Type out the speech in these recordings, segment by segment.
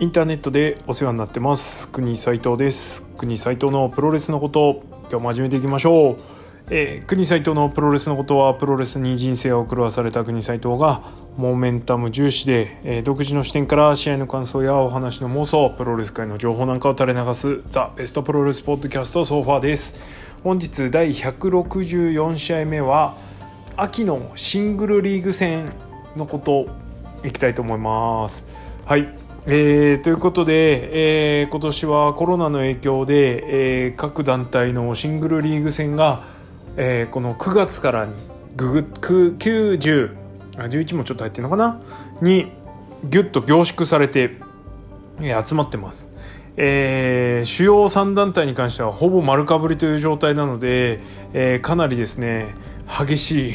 インターネットでお世話になってます。国斉藤です国斉藤のプロレスのこと今日も始めていきましょう、えー、国斉藤のプロレスのことはプロレスに人生を狂わされた国斉藤がモメンタム重視で、えー、独自の視点から試合の感想やお話の妄想プロレス界の情報なんかを垂れ流すザ・ベストプロレスポッドキャストソファーです。本日第164試合目は秋のシングルリーグ戦のこといきたいと思います。はい。えー、ということで、えー、今年はコロナの影響で、えー、各団体のシングルリーグ戦が、えー、この9月からにぐぐ90あ11もちょっと入ってるのかな？にぎゅっと凝縮されて、えー、集まってます。えー、主要3団体に関してはほぼ丸かぶりという状態なので、えー、かなりですね激しい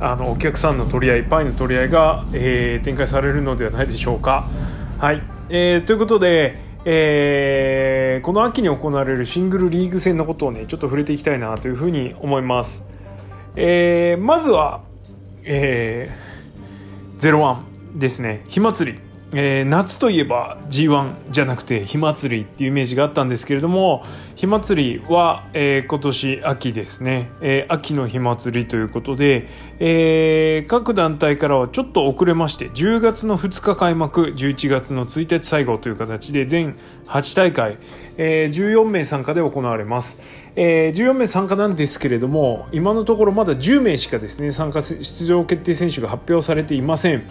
あのお客さんの取り合いパイの取り合いが、えー、展開されるのではないでしょうか。はい、えー、ということで、えー、この秋に行われるシングルリーグ戦のことをねちょっと触れていきたいなというふうに思います、えー、まずは、えー、01ですね。火祭り。えー、夏といえば G1 じゃなくて火祭りっていうイメージがあったんですけれども火祭りは、えー、今年秋ですね、えー、秋の火祭りということで、え、各団体からはちょっと遅れまして10月の2日開幕11月の1日最後という形で全8大会、えー、14名参加で行われます、えー、14名参加なんですけれども今のところまだ10名しかですね参加出場決定選手が発表されていません。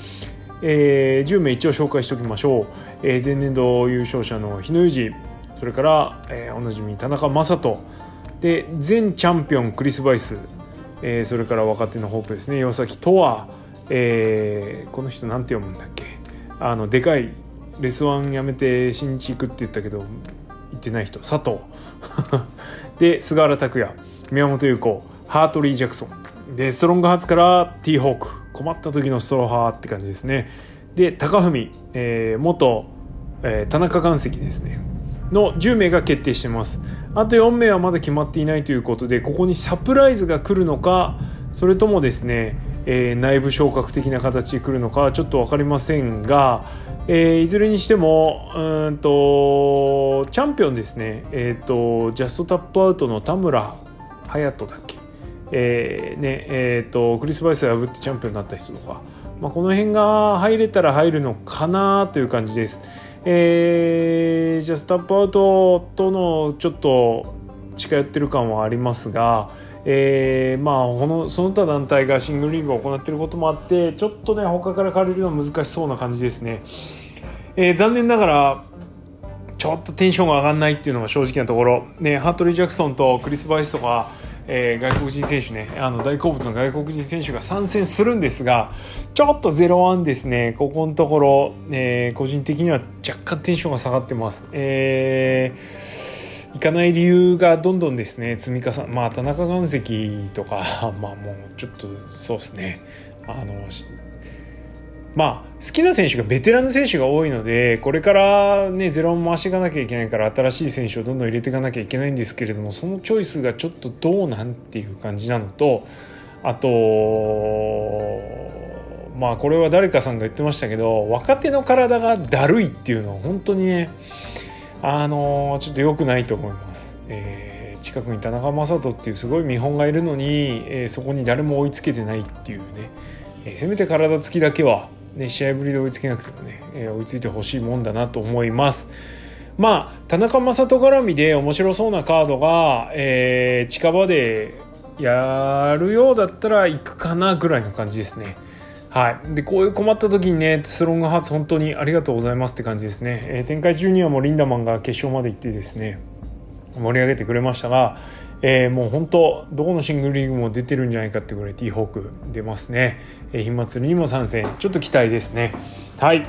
えー、10名一応紹介しておきましょう、えー、前年度優勝者の日野裕二。それから、えー、おなじみ田中将人。で前チャンピオンクリス・バイス、えー、それから若手のホープですね。岩崎とは、えー、この人なんて読むんだっけ。あのでかいレスワンやめて新日行くって言ったけど行ってない人。佐藤。で菅原拓也。宮本優子。ハートリー・ジャクソン。でストロングハーツからティーホーク。困った時のストローハーって感じですね。で高文、えー、元、えー、田中岩石ですね。の10名が決定してます。あと4名はまだ決まっていないということでここにサプライズが来るのかそれともですね、えー、内部昇格的な形で来るのかちょっと分かりませんが、えー、いずれにしてもうんとチャンピオンですね、えーと、ジャストタップアウトの田村隼人だっけえーねえーと、クリス・バイスを破ってチャンピオンになった人とか、まあ、この辺が入れたら入るのかなという感じです。えー、じゃあスタップアウトとのちょっと近寄ってる感はありますが、えー、まあこのその他団体がシングルリーグを行っていることもあってちょっとね他から借りるのは難しそうな感じですね、えー、残念ながらちょっとテンションが上がらないっていうのが正直なところ、ね、ハートリー・ジャクソンとクリス・バイスとかえー、外国人選手ねあの大好物の外国人選手が参戦するんですがちょっと0-1ですねここのところ、えー、個人的には若干テンションが下がってます。えー、行かない理由がどんどんですね積み重ねまあ田中岩石とか まあもうちょっとそうですねあのまあ、好きな選手がベテランの選手が多いのでこれからねゼロを回していかなきゃいけないから新しい選手をどんどん入れていかなきゃいけないんですけれどもそのチョイスがちょっとどうなんっていう感じなのとあとまあこれは誰かさんが言ってましたけど若手の体がだるいっていうのは本当にねあのちょっと良くないと思います。えー、近くに田中将人っていうすごい見本がいるのに、えー、そこに誰も追いつけてないっていうね、えー、せめて体つきだけはね、試合ぶりで追いつけなくてもね、えー、追いついてほしいもんだなと思います。まあ、田中将人絡みで面白そうなカードが、えー、近場でやるようだったら行くかなぐらいの感じですね。はい、でこういう困った時にねスロングハーツ本当にありがとうございますって感じですね、えー、展開中にはもうリンダマンが決勝まで行ってですね盛り上げてくれましたが、えー、もう本当どこのシングルリーグも出てるんじゃないかってぐらいティーホーク出ますね、え、火祭りにも参戦。ちょっと期待ですね。はい。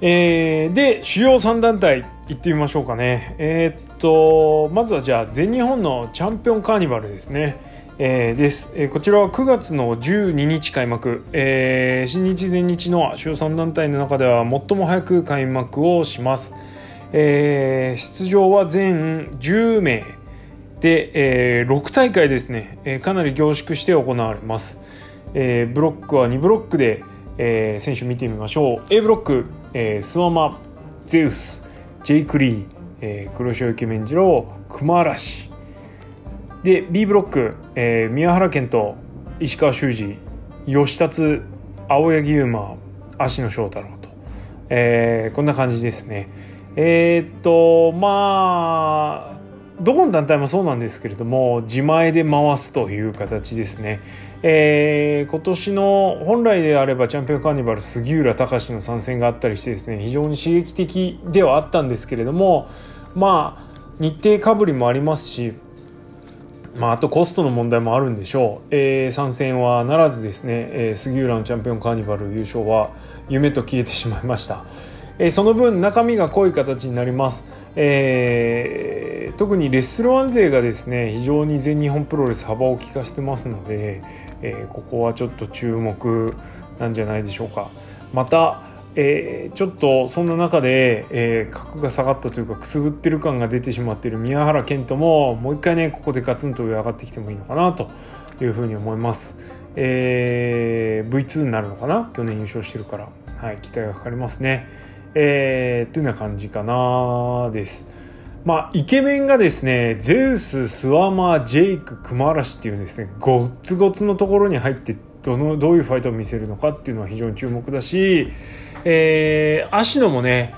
えー、で主要3団体いってみましょうかね。えー、っとまずはじゃあ全日本のチャンピオンカーニバルですね。えー、です、えー、こちらは9月の12日開幕、えー、新日全日の主要3団体の中では最も早く開幕をします、えー、出場は全10名。で、えー、6大会ですね、えー、かなり凝縮して行われます、えー、ブロックは2ブロックで、えー、選手見てみましょう。A ブロックえー、スワマゼウスジェイク・リー、えー、黒潮イケメン次郎熊嵐。で B ブロック、えー、宮原健人石川修司吉達青柳優馬芦野翔太郎と、えー、こんな感じですね。えー、っとまあどこの団体もそうなんですけれども自前で回すという形ですね、えー、今年の本来であればチャンピオンカーニバル杉浦隆の参戦があったりしてですね非常に刺激的ではあったんですけれどもまあ日程かぶりもありますしまあ、あとコストの問題もあるんでしょう、えー、参戦はならずですね、えー、杉浦のチャンピオンカーニバル優勝は夢と消えてしまいました、え、その分中身が濃い形になります、えー、特にレスルワン勢がですね非常に全日本プロレス幅を利かせてますので、えー、ここはちょっと注目なんじゃないでしょうか。またえー、ちょっとそんな中で、え、格が下がったというかくすぐってる感が出てしまっている宮原健人ももう一回ねここでガツンと上上がってきてもいいのかなというふうに思います、え、V2 になるのかな？去年優勝してるから。はい期待がかかりますね。えー、っていうな感じかなです。まあ、イケメンがですねゼウススワマジェイク熊嵐っていうですねゴッツゴツのところに入ってどのどういうファイトを見せるのかっていうのは非常に注目だしえー、芦野もね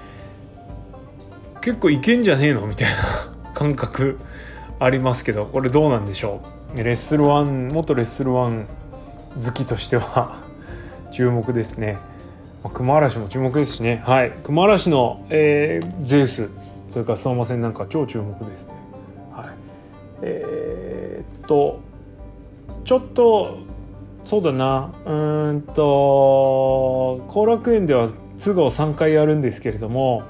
結構いけんじゃねえのみたいな感覚ありますけどこれどうなんでしょう？レッスル1元レッスル1好きとしては注目ですね、まあ、熊嵐も注目ですしね。はい。熊嵐の、えー、ゼウスそれから相馬戦なんか超注目ですね。はい。えー、っとちょっとそうだな。うんと後楽園では都合3回やるんですけれども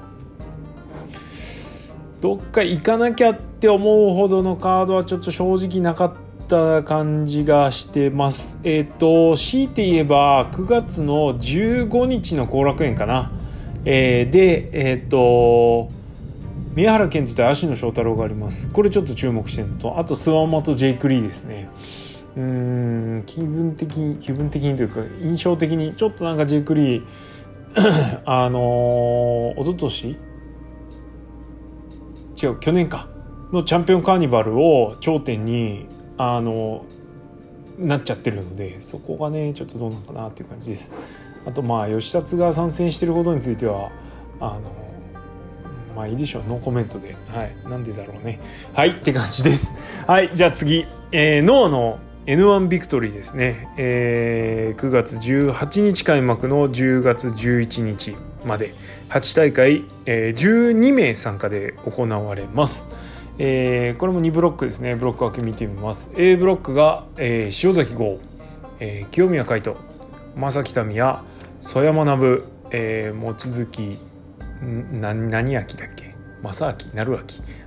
どっか行かなきゃって思うほどのカードはちょっと正直なかったた感じがしてます。えっ、ー、と強いて言えば9月の15日の後楽園かな。えー、でえっ、ー、と宮原健人と芦野翔太郎があります。これちょっと注目してるのとあとスワンマとジェイク・リーですね。うん気分的に気分的にというか印象的にちょっとなんかジェイク・リー あの一昨年？違う去年かのチャンピオンカーニバルを頂点にあのなっちゃってるのでそこがねちょっとどうなのかなっていう感じです。あとまあ吉達が参戦してることについてはあのまあいいでしょう。ノーコメントで。はい。なんでだろうね。はい。って感じです。はい。じゃあ次、えー、ノアの N1 ビクトリーですね、えー、9月18日開幕の10月11日まで。8大会、えー、12名参加で行われます、えー、これも2ブロックですね。ブロック分け見てみます。A ブロックが、えー、塩崎豪、えー、清宮海斗正木民也。曽山学、えー、望月。何何明だっけ？正明成明。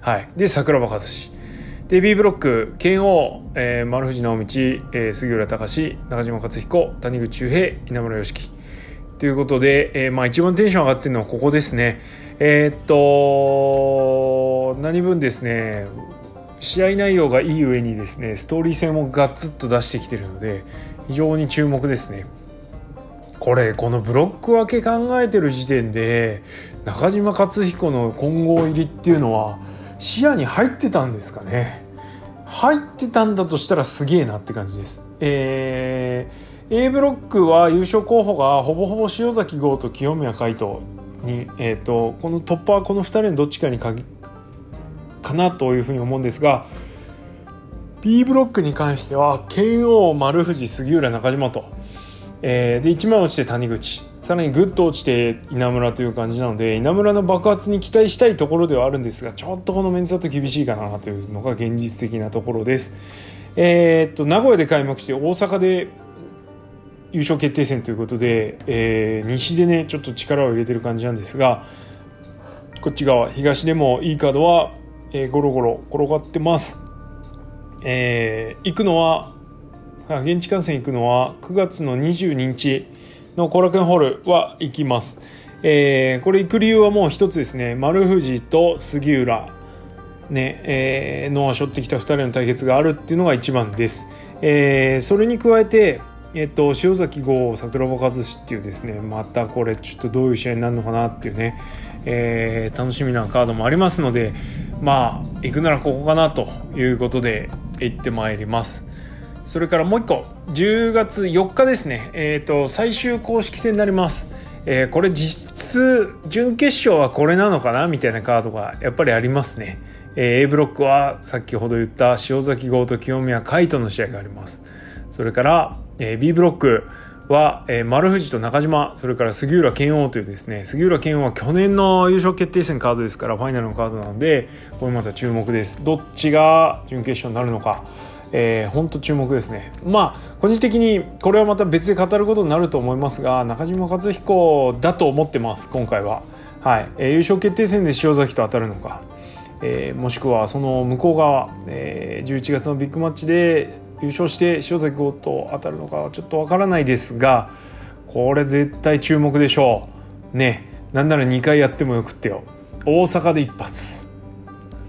はい。で桜庭和志。で B ブロック。剣王、えー、丸藤直道、えー、杉浦隆。中島克彦。谷口周平。稲村良樹。ということで、えー、まあ、一番テンション上がってるのはここですね。えー、っと何分ですね試合内容がいい上にですねストーリー性もガッツッと出してきてるので非常に注目ですねこれこのブロック分け考えてる時点で中島克彦の混合入りっていうのは視野に入ってたんですかね入ってたんだとしたらすげえなって感じです。えー、A ブロックは優勝候補がほぼほぼ塩崎豪と清宮海斗に、えーと、この突破はこの2人のどっちかにかかなというふうに思うんですが B ブロックに関しては剣王丸藤杉浦中島と、えー、で1枚落ちて谷口さらにぐっと落ちて稲村という感じなので稲村の爆発に期待したいところではあるんですがちょっとこのメンツだと厳しいかなというのが現実的なところです。えー、っと名古屋で開幕して大阪で優勝決定戦ということで、えー、西でねちょっと力を入れてる感じなんですがこっち側東でもいいカードは、えー、ゴロゴロ転がってます。えー、行くのは現地観戦行くのは9月の22日の後楽園ホールは行きます。えー、これ行く理由はもう一つですね。丸藤と杉浦、ね、えー、ノア背負ってきた2人の対決があるっていうのが一番です。えー、それに加えて、えっと、塩崎豪桜庭和志っていうですねまたこれちょっとどういう試合になるのかなっていうね、えー、楽しみなカードもありますのでまあ行くならここかなということで行ってまいりますそれからもう一個10月4日ですねえっ、ー、と最終公式戦になりますえー、これ実質準決勝はこれなのかなみたいなカードがやっぱりありますね。えー、A ブロックは先ほど言った塩崎豪と清宮海斗の試合があります。それから、えー、B ブロックは、えー、丸藤と中島、それから杉浦健王というですね、杉浦健王は去年の優勝決定戦カードですから、ファイナルのカードなので、これまた注目です。どっちが準決勝になるのか。えー、本当注目ですね。まあ個人的にこれはまた別で語ることになると思いますが中島克彦だと思ってます今回は。はい、えー、優勝決定戦で塩崎と当たるのか、えー、もしくはその向こう側、えー、11月のビッグマッチで優勝して塩崎豪と当たるのかはちょっとわからないですがこれ絶対注目でしょう。ねなんなら2回やってもよくってよ。大阪で一発。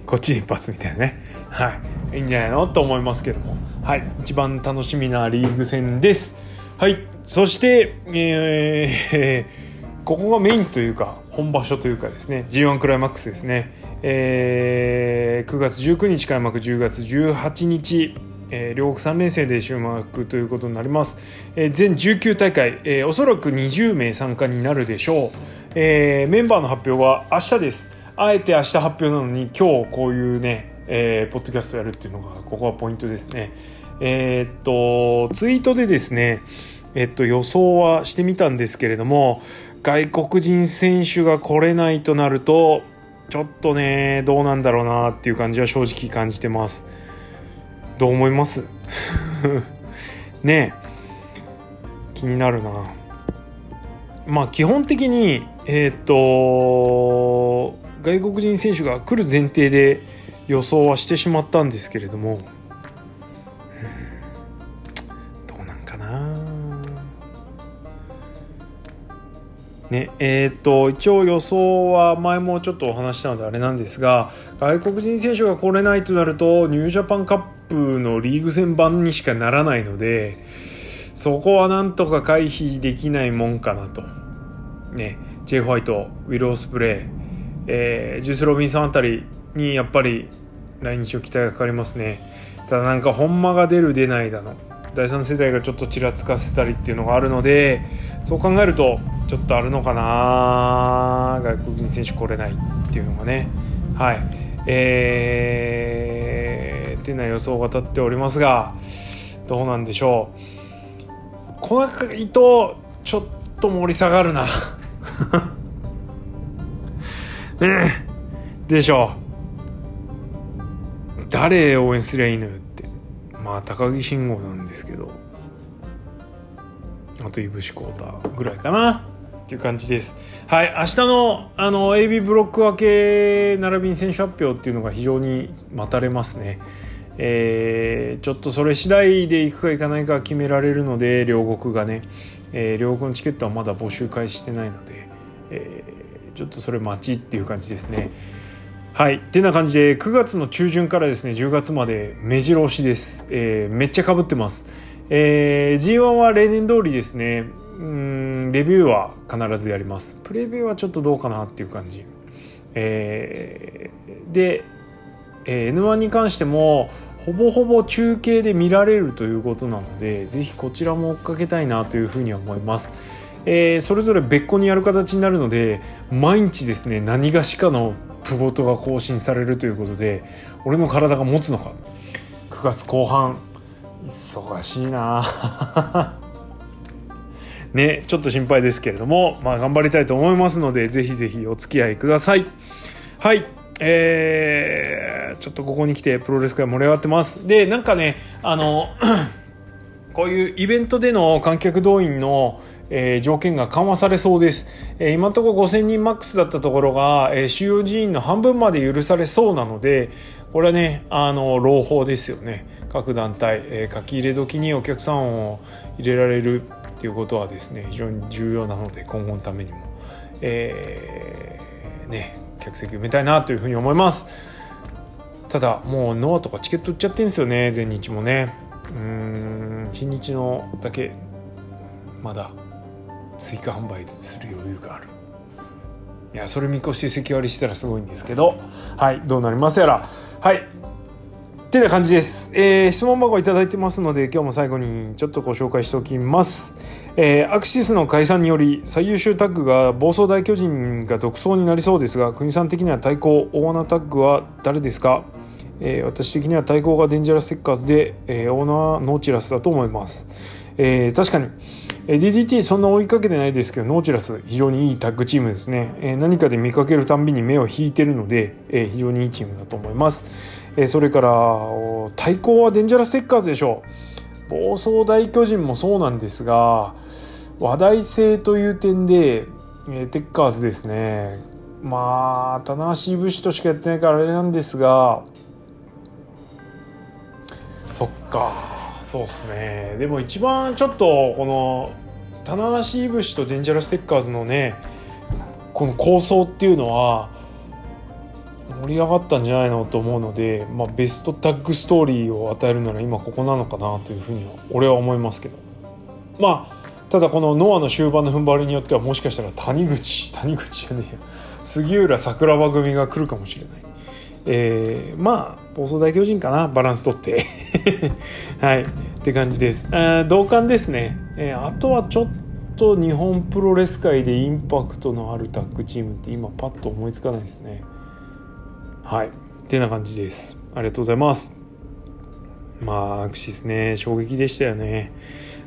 こっちで一発みたいなね。はい。いいんじゃないのと思いますけども。はい。一番楽しみなリーグ戦です。はい。そしてえー、ここがメインというか本場所というかですね。G1 クライマックスですね。えー、9月19日開幕10月18日。えー、両国3連戦で終幕ということになります、えー、全19大会、えー、おそらく20名参加になるでしょう、えー、メンバーの発表は明日ですあえて明日発表なのに今日こういうねえー、ポッドキャストやるっていうのがここはポイントですね。えー、っとツイートでですね、えっと、予想はしてみたんですけれども外国人選手が来れないとなるとちょっとねどうなんだろうなっていう感じは正直感じてます。どう思います？ね気になるな。まあ基本的にえー、っと外国人選手が来る前提で予想はしてしまったんですけれども、ねえー、っと一応予想は前もちょっとお話したのであれなんですが外国人選手が来れないとなるとニュージャパンカップのリーグ戦版にしかならないのでそこはなんとか回避できないもんかなと。ね、J. ホワイトウィル・オスプレイ、えー、ジュース・ロビンさんあたりにやっぱり来日を期待がかかりますねただなんか本間が出る出ないだの第3世代がちょっとちらつかせたりっていうのがあるのでそう考えるとちょっとあるのかな外国人選手来れないっていうのがね。はい。えー、ってな予想が立っておりますがどうなんでしょう。来ないとちょっと盛り下がるな。ねでしょう。誰応援すりゃいいのよって。まあ高木慎吾なんですけど。あといぶしこうたぐらいかな。っていう感じです。はい明日のあの AB ブロック分け並びに選手発表っていうのが非常に待たれますね。えー、ちょっとそれ次第で行くか行かないか決められるので両国がね、えー、両国のチケットはまだ募集開始してないので、えー、ちょっとそれ待ちっていう感じですね。はいてな感じで9月の中旬からですね10月まで目白押しです、えー、めっちゃかぶってます、えー、G1 は例年通りですねうんレビューは必ずやります。プレビューはちょっとどうかなっていう感じ、えー、で、えー、N1 に関してもほぼほぼ中継で見られるということなのでぜひこちらも追っかけたいなというふうに思います。えー、それぞれ別個にやる形になるので毎日ですね何がしかのプボトが更新されるということで俺の体が持つのか。9月後半忙しいな。ねちょっと心配ですけれどもまあ頑張りたいと思いますのでぜひぜひお付き合いください。はい。えー、ちょっとここに来てプロレス界盛り上がってます。でなんかねあの こういうイベントでの観客動員のえー、条件が緩和されそうです、えー、今のところ5000人マックスだったところが、えー、収容人員の半分まで許されそうなのでこれはねあの朗報ですよね。各団体、えー、書き入れ時にお客さんを入れられる。ていうことはですね非常に重要なので今後のためにも、えー、ね客席埋めたいなというふうに思います。ただもうノアとかチケット売っちゃってるんですよね全日もね。うん新日のだけまだ追加販売する余裕がある。いやそれ見越して席割りしたらすごいんですけどはいどうなりますやら。はい。てな感じです、えー、質問箱いただいてますので今日も最後にちょっとご紹介しておきます。えー、アクシスの解散により最優秀タッグが暴走大巨人が独走になりそうですが国さん的には対抗大穴タッグは誰ですか、えー、私的には対抗がデンジャラステッカーズで、えー、オーナーノーチラスだと思います、えー、確かに。DDT そんな追いかけてないですけどノーチラス非常にいいタッグチームですね、え、何かで見かけるたんびに目を引いてるので、え、非常にいいチームだと思います、えー、それから対抗はデンジャラステッカーズでしょう。暴走大巨人もそうなんですが話題性という点で、えー、テッカーズですね。まあ棚橋いぶしとしかやってないからあれなんですがそっかそうっすね。でも一番ちょっとこの棚橋いぶしとデンジャラステッカーズのねこの構想っていうのは盛り上がったんじゃないのと思うので、まあ、ベストタッグストーリーを与えるなら今ここなのかなというふうには俺は思いますけど。まあただこのノアの終盤の踏ん張りによってはもしかしたら谷口谷口じゃねえよ杉浦桜庭組が来るかもしれない。えー、まあ暴走大巨人かなバランス取って。はい。って感じです。同感ですね、えー、あとはちょっと日本プロレス界でインパクトのあるタッグチームって今パッと思いつかないですね。はい。ってな感じです。ありがとうございます。まあアクシスね衝撃でしたよね。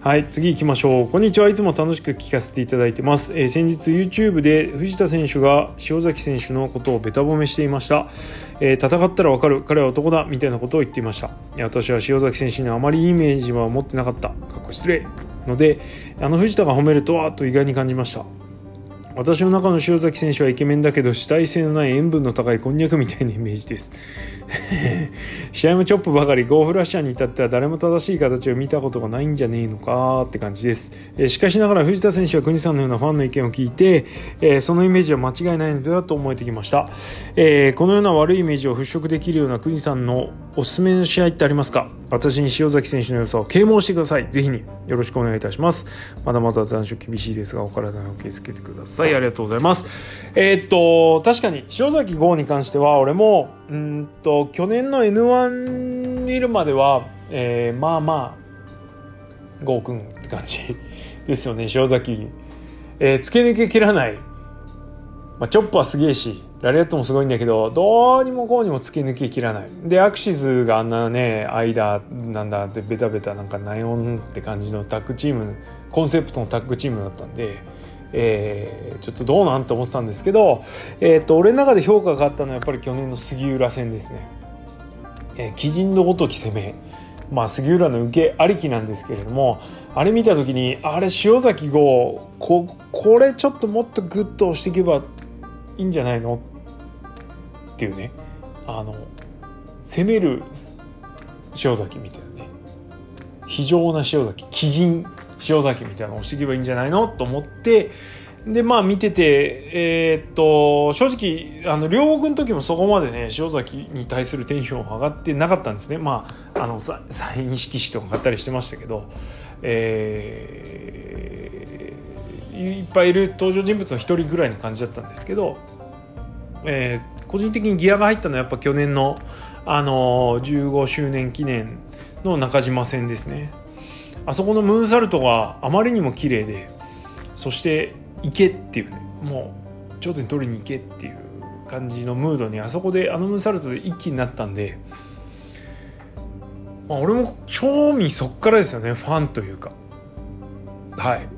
はい次行きましょう。こんにちは。いつも楽しく聞かせていただいてます、えー、先日 YouTube で藤田選手が塩崎選手のことをべた褒めしていました、えー、戦ったらわかる彼は男だみたいなことを言っていました。私は塩崎選手にあまりいいイメージは持ってなかった。かっこ失礼。のであの藤田が褒めるとはと意外に感じました。私の中の塩崎選手はイケメンだけど主体性のない塩分の高いこんにゃくみたいなイメージです。試合もチョップばかりゴーフラッシャーに至っては誰も正しい形を見たことがないんじゃねえのかって感じです、えしかしながら藤田選手は国さんのようなファンの意見を聞いて、えそのイメージは間違いないのではと思えてきました、えこのような悪いイメージを払拭できるような国さんのおすすめの試合ってありますか？私に塩崎選手の良さを啓蒙してください。ぜひによろしくお願いいたします。まだまだ残暑厳しいですがお体にお気をつけてください。ありがとうございます。えー、っと確かに塩崎豪に関しては俺もうんと去年の N1 見るまでは、えー、まあまあゴーくんって感じ ですよね塩崎、えー、付け抜け切らない、まあ、チョップはすげえし。ラリアットもすごいんだけどどうにもこうにも突き抜け切らないでアクシズがあんなね間なんだってベタベタなんかナヨンって感じのタッグチームコンセプトのタッグチームだったんで、えー、ちょっとどうなんて思ってたんですけど、えーと、俺の中で評価があったのはやっぱり去年の杉浦戦ですね。えー、鬼人のごとき攻めまあ、杉浦の受けありきなんですけれどもあれ見た時にあれ塩崎号ここれちょっともっとグッと押していけばいいんじゃないのっていうねあの攻める塩崎みたいなね非常な塩崎鬼人塩崎みたいなのをしていけばいいんじゃないのと思ってでまあ見ててえー、っと正直あの両国の時もそこまでね塩崎に対するテンション上がってなかったんですね。まああのサイン色紙とか買ったりしてましたけどえー、いっぱいいる登場人物の一人ぐらいの感じだったんですけどえー、個人的にギアが入ったのはやっぱ去年の、あのー、15周年記念の中島戦ですね。あそこのムーンサルトがあまりにも綺麗でそして行けっていうねもう頂点取りに行けっていう感じのムードにあそこであのムーンサルトで一気になったんで、まあ、俺も興味そっからですよねファンというか。はい。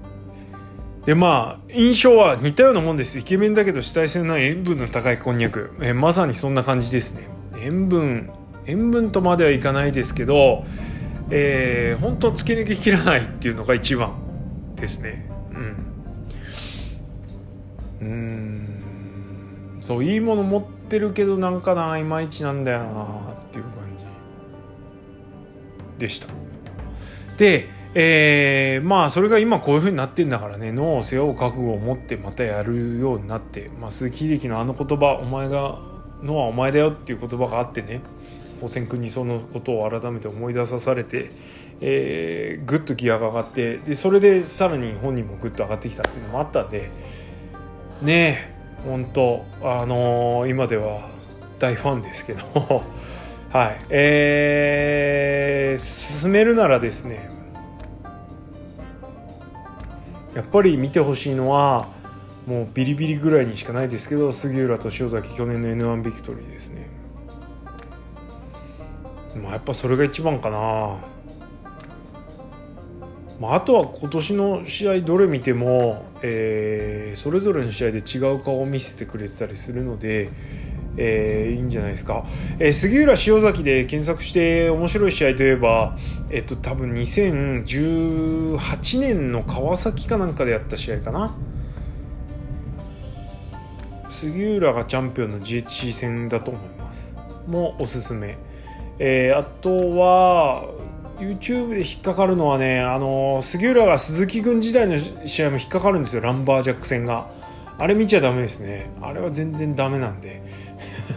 でまあ印象は似たようなもんです。イケメンだけど主体性のない塩分の高いこんにゃく、えまさにそんな感じですね。塩分塩分とまではいかないですけどえー、本当突き抜けきらないっていうのが一番ですね。うん。うん。そういいもの持ってるけどなんかないまいちなんだよなっていう感じでした。でえー、まあそれが今こういう風になってんだからね。脳を背負う覚悟を持ってまたやるようになって、まあ、鈴木秀樹のあの言葉「お前が脳はお前だよ」っていう言葉があってね。保線君にそのことを改めて思い出さされて、えー、ぐっとギアが上がってでそれでさらに本人もぐっと上がってきたっていうのもあったんでねえ本当あのー、今では大ファンですけど。はい。えー、進めるならですねやっぱり見てほしいのはもうビリビリぐらいにしかないですけど杉浦と塩崎去年の n 1ビクトリーですね。まあやっぱそれが一番かな。まあ、あとは今年の試合どれ見ても、えー、それぞれの試合で違う顔を見せてくれてたりするので、えー、いいんじゃないですか、えー、杉浦塩崎で検索して面白い試合といえば、えっと、多分2018年の川崎かなんかでやった試合かな。杉浦がチャンピオンの GHC 戦だと思います。もおすすめ、えー、あとは YouTube で引っかかるのはねあの杉浦が鈴木軍時代の試合も引っかかるんですよ。ランバージャック戦が。あれ見ちゃダメですね。あれは全然ダメなんで。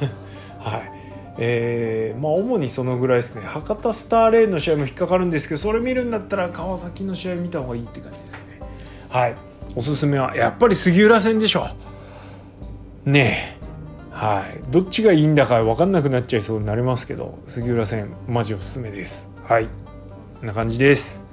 はい。えー、まあ主にそのぐらいですね。博多スターレーンの試合も引っかかるんですけどそれ見るんだったら川崎の試合見た方がいいって感じですね。はい。おすすめはやっぱり杉浦戦でしょ。うねえ。はい。どっちがいいんだか分かんなくなっちゃいそうになりますけど杉浦戦マジおすすめです。はい。こんな感じです。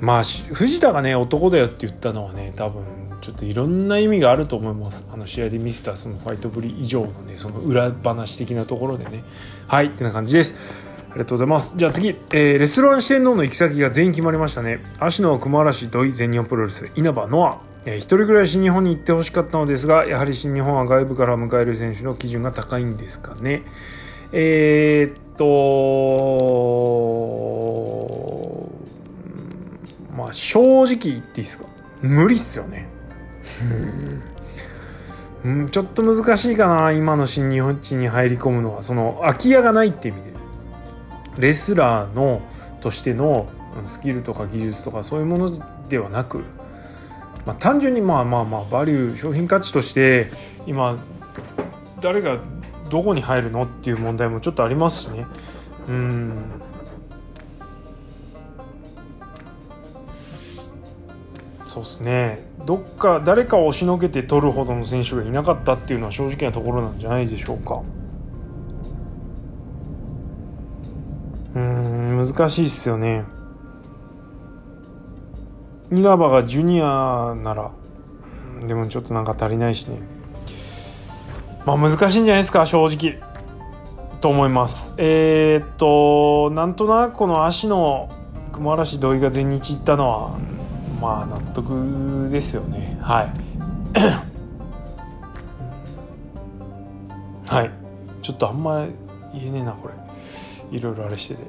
まあ藤田がね男だよって言ったのはね多分ちょっといろんな意味があると思います。あの試合で見せたそのファイトぶり以上のねその裏話的なところでね。はいってな感じです。ありがとうございます。じゃあ次、えー、レストラン四天王の行き先が全員決まりましたね。芦野熊嵐土井全日本プロレス。稲葉ノア。えー、一人ぐらい新日本に行ってほしかったのですがやはり新日本は外部から迎える選手の基準が高いんですかね。えー、っとまあ正直言っていいですか。無理っすよね。うん、ちょっと難しいかな今の新日本地に入り込むのは。その空き家がないって意味で。レスラーのとしてのスキルとか技術とかそういうものではなく、まあ、単純にまあまあまあバリュー商品価値として今誰がどこに入るのっていう問題もちょっとありますしね。うん。そうですね。どっか誰かを押しのけて取るほどの選手がいなかったっていうのは正直なところなんじゃないでしょうか。うん難しいっすよね。稲葉がジュニアならでもちょっとなんか足りないしね。まあ難しいんじゃないですか正直。と思います。えー、っとなんとなくこの足の熊嵐土井が全日行ったのはまあ納得ですよね。はい。はい。ちょっとあんま言えねえなこれ。いろいろあれしてて。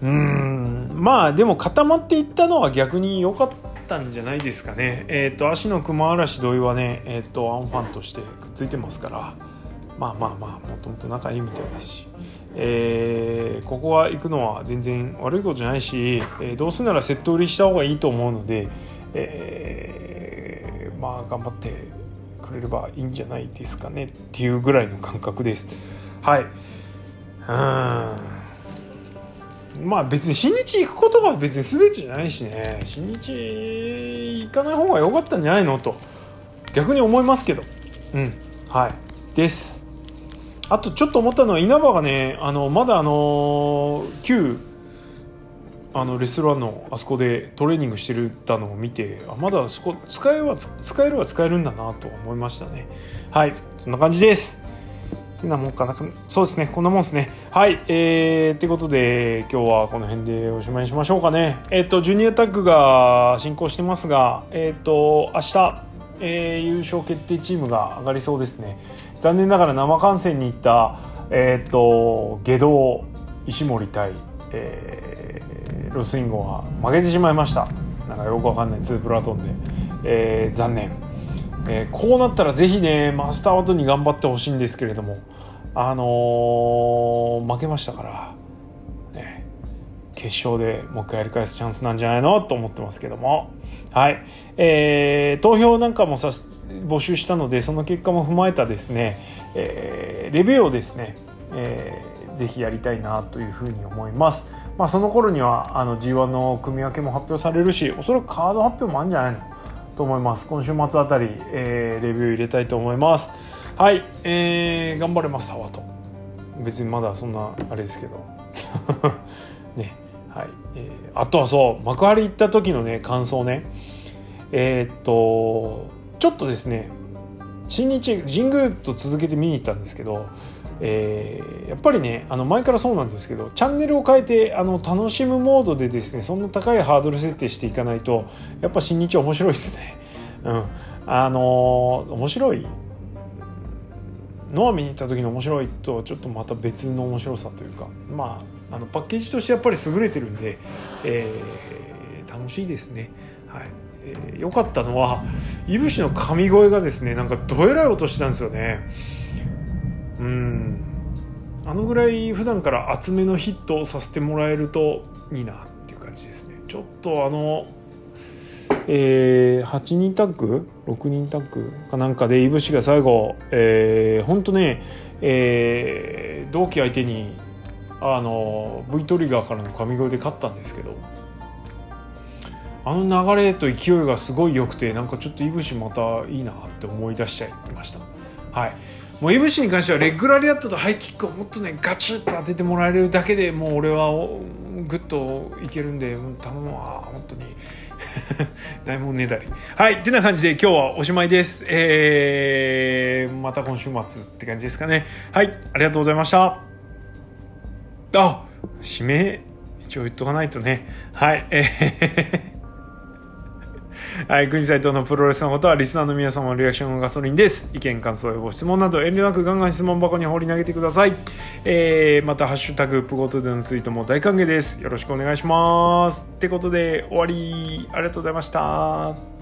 うん。まあでも固まっていったのは逆に良かったんじゃないですかね。えっ、ー、と足の熊嵐土井はねえっ、ー、とアンファンとしてくっついてますから。まあまあまあもともと仲いいみたいですしえー、ここは行くのは全然悪いことじゃないし、えー、どうせならセット売りした方がいいと思うので、えー、まあ頑張ってくれればいいんじゃないですかねっていうぐらいの感覚です。はい。うん。まあ別に新日行くことが別に全てじゃないしね。新日行かない方が良かったんじゃないのと逆に思いますけど。うん。はい。です。あとちょっと思ったのは稲葉がねあのまだあの旧あのレストランのあそこでトレーニングしてるたのを見てあまだそこ使えは使えるは使えるんだなと思いましたね。はい。そんな感じです。てなもんかなそうですね。こんなもんですね。はい。えー、ってことで今日はこの辺でおしまいしましょうかね。えっ、ー、とジュニアタッグが進行してますがえっ、ー、と明日、えー、優勝決定チームが上がりそうですね。残念ながら生観戦に行った、えーと、下道石森対、えー、ロスインゴは負けてしまいました。なんかよくわかんない2プラトンで、えー、残念、えー、こうなったらぜひねマスターワトに頑張ってほしいんですけれどもあのー、負けましたから、ね、決勝でもう一回やり返すチャンスなんじゃないの？と思ってますけども。はい。えー、投票なんかもさ募集したので、その結果も踏まえたですね、えー、レビューをですね、えー、ぜひやりたいなというふうに思います。まあ、その頃にはあの G1 の組み分けも発表されるしおそらくカード発表もあるんじゃないのと思います。今週末あたり、えー、レビュー入れたいと思います。はい、えー、頑張れますハワと別にまだそんなあれですけど。はい、えー、あとはそう幕張行った時のね感想ね。えー、っとちょっとですね新日神宮と続けて見に行ったんですけどえー、やっぱりねあの前からそうなんですけどチャンネルを変えてあの楽しむモードでですねそんな高いハードル設定していかないとやっぱ新日面白いですね。うん、あのー、面白い？のア見に行った時の面白いとちょっとまた別の面白さというかまああのパッケージとしてやっぱり優れてるんで、えー、楽しいですね。はい。えー、よかったのはいぶしの神声がですねなんかどえらい音したんですよね。うん。あのぐらい普段から厚めのヒットをさせてもらえるといいなっていう感じですね。ちょっとあのえー、8人タッグ？6人タッグ？かなんかでいぶしが最後、えー、ほんとね、えー、同期相手にあの V トリガーからの神声で勝ったんですけどあの流れと勢いがすごい良くてなんかちょっといぶしまたいいなって思い出しちゃいました。はい。もういぶしに関してはレッグラリアットとハイキックをもっとねガチッと当ててもらえるだけでもう俺はグッといけるんで頼むわ本当に。大門ねだり。はい。ってな感じで今日はおしまいです。えー、また今週末って感じですかね。はい。ありがとうございました。あ指名一応言っとかないとねはいえーはい、国斎藤のプロレスのことはリスナーの皆様のリアクションのガソリンです。意見、感想、ご質問など遠慮なくガンガン質問箱に放り投げてください。えー、また、ハッシュタグ、プゴトでのツイートも大歓迎です。よろしくお願いします。ってことで、終わり。ありがとうございました。